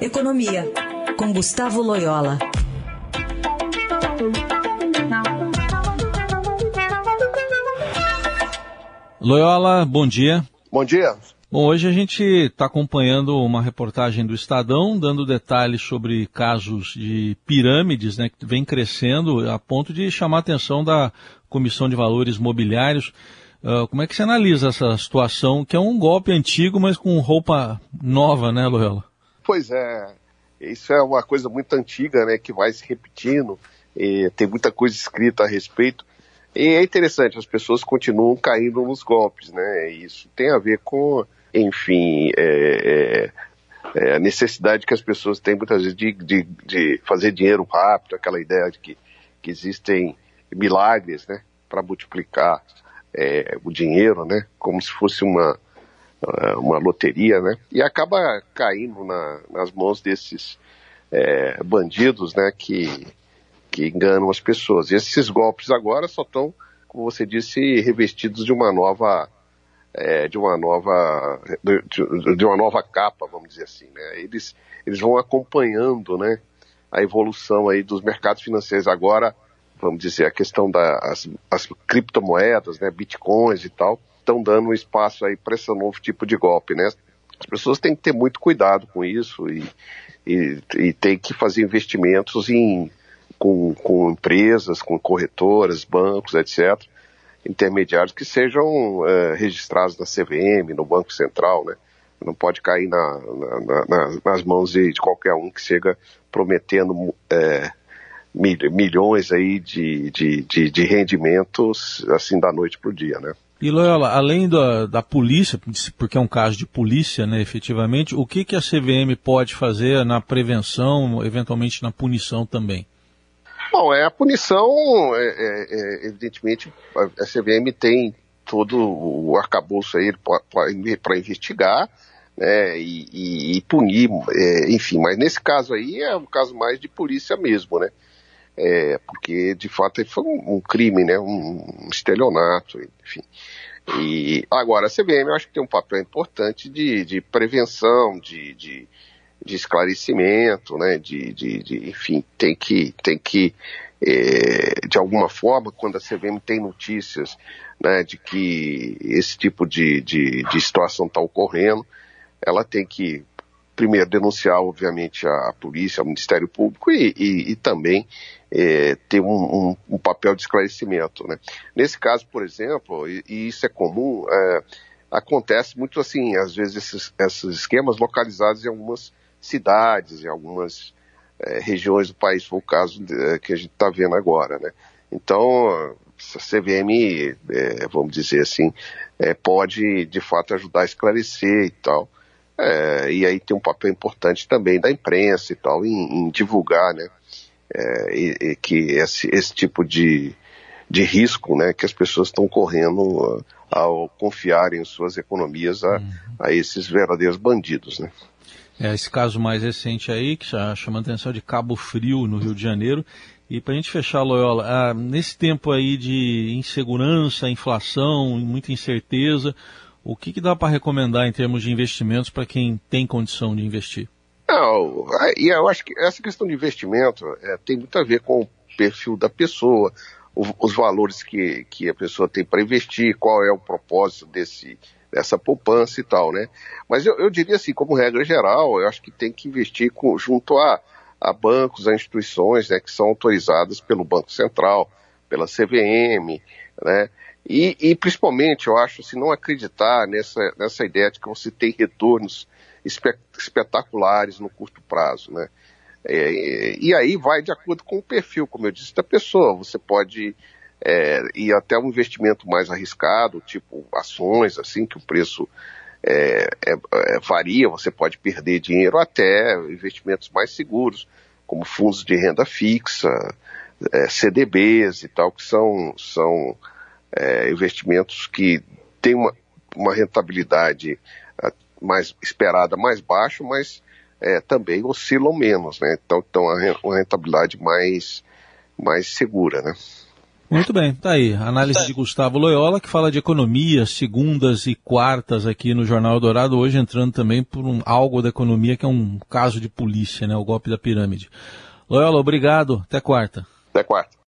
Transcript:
Economia, com Gustavo Loyola. Loyola, bom dia. Bom dia. Bom, hoje a gente está acompanhando uma reportagem do Estadão, dando detalhes sobre casos de pirâmides, né, que vem crescendo a ponto de chamar a atenção da Comissão de Valores Mobiliários. Uh, como é que você analisa essa situação, que é um golpe antigo, mas com roupa nova, né, Loyola? Pois é, isso é uma coisa muito antiga, né, que vai se repetindo, tem muita coisa escrita a respeito. E é interessante, as pessoas continuam caindo nos golpes, né? Isso tem a ver com enfim, é, é, é, a necessidade que as pessoas têm muitas vezes de, de, de fazer dinheiro rápido, aquela ideia de que, que existem milagres, né, para multiplicar é, o dinheiro, né, como se fosse uma, uma loteria, né, e acaba caindo na, nas mãos desses é, bandidos, né, que, que enganam as pessoas. E esses golpes agora só estão, como você disse, revestidos de uma nova é, de uma nova de, de, uma nova capa, vamos dizer assim, né? Eles eles vão acompanhando, né, a evolução aí dos mercados financeiros agora, vamos dizer, a questão das as criptomoedas, né, bitcoins e tal, estão dando espaço aí para esse novo tipo de golpe, né? As pessoas têm que ter muito cuidado com isso e, e, e tem que fazer investimentos em com, com empresas, com corretoras, bancos, etc intermediários que sejam é, registrados na CVM, no Banco Central, né? Não pode cair na, na, na, nas mãos de, de, qualquer um que chega prometendo é, milhões aí de, de, de, de, rendimentos assim da noite para o dia, né? E Loyola, além da, da polícia, porque é um caso de polícia, né, efetivamente, o que, que a CVM pode fazer na prevenção, eventualmente na punição também? Bom, é a punição, é, é, é, evidentemente, a CVM tem todo o arcabouço aí para investigar né, e, e, e punir, é, enfim, mas nesse caso aí é um caso mais de polícia mesmo, né? É, porque de fato foi um, um crime, né? Um, um, estelionato, enfim. E agora a CVM eu acho que tem um papel importante de, de prevenção, de, de de esclarecimento, né, de, de, de, enfim, tem que, tem que é, de alguma forma, quando a CVM tem notícias né, de que esse tipo de, de, de situação está ocorrendo, ela tem que, primeiro, denunciar, obviamente, a, polícia, ao Ministério Público e, e, e também é, ter um, um, um, papel de esclarecimento. Né. Nesse caso, por exemplo, e, e isso é comum, é, acontece muito assim, às vezes esses, esses esquemas localizados em algumas cidades, em algumas é, regiões do país, foi o caso de, é, que a gente está vendo agora, né? Então, a CVM, é, vamos dizer assim, é, pode de fato ajudar a esclarecer e tal. É, e aí tem um papel importante também da imprensa e tal, em, em divulgar, né? É, e, e que esse, esse, tipo de, de risco, né, que as pessoas estão correndo ao confiarem suas economias a, uhum. a esses verdadeiros bandidos, né? É, esse caso mais recente aí, que chama a atenção de Cabo Frio, no Rio de Janeiro. E para a gente fechar, Loyola, ah, nesse tempo aí de insegurança, inflação, muita incerteza, o que, que dá para recomendar em termos de investimentos para quem tem condição de investir? Não, e eu acho que essa questão de investimento é, tem muito a ver com o perfil da pessoa, o, os valores que, que a pessoa tem para investir, qual é o propósito desse, dessa poupança e tal, né? Mas eu, eu diria assim, como regra geral, eu acho que tem que investir com, junto a, a bancos, a instituições, né, que são autorizadas pelo Banco Central, pela CVM, né? E, e principalmente, eu acho, assim, não acreditar nessa, nessa ideia de que você tem retornos espetaculares no curto prazo, né? É, e aí vai de acordo com o perfil, como eu disse, da pessoa. Você pode é, e até um investimento mais arriscado, tipo ações, assim, que o preço é, é, é, varia, você pode perder dinheiro, até investimentos mais seguros, como fundos de renda fixa, é, CDBs e tal, que são, são investimentos que têm uma, uma rentabilidade mais esperada mais baixa, mas também oscilam menos, né? Então, então uma rentabilidade mais, mais segura, né? Muito bem, tá aí. Análise de Gustavo Loyola, que fala de economia, segundas e quartas aqui no Jornal Dourado, hoje entrando também por um algo da economia que é um caso de polícia, né? O golpe da pirâmide. Loyola, obrigado. Até quarta. Até quarta.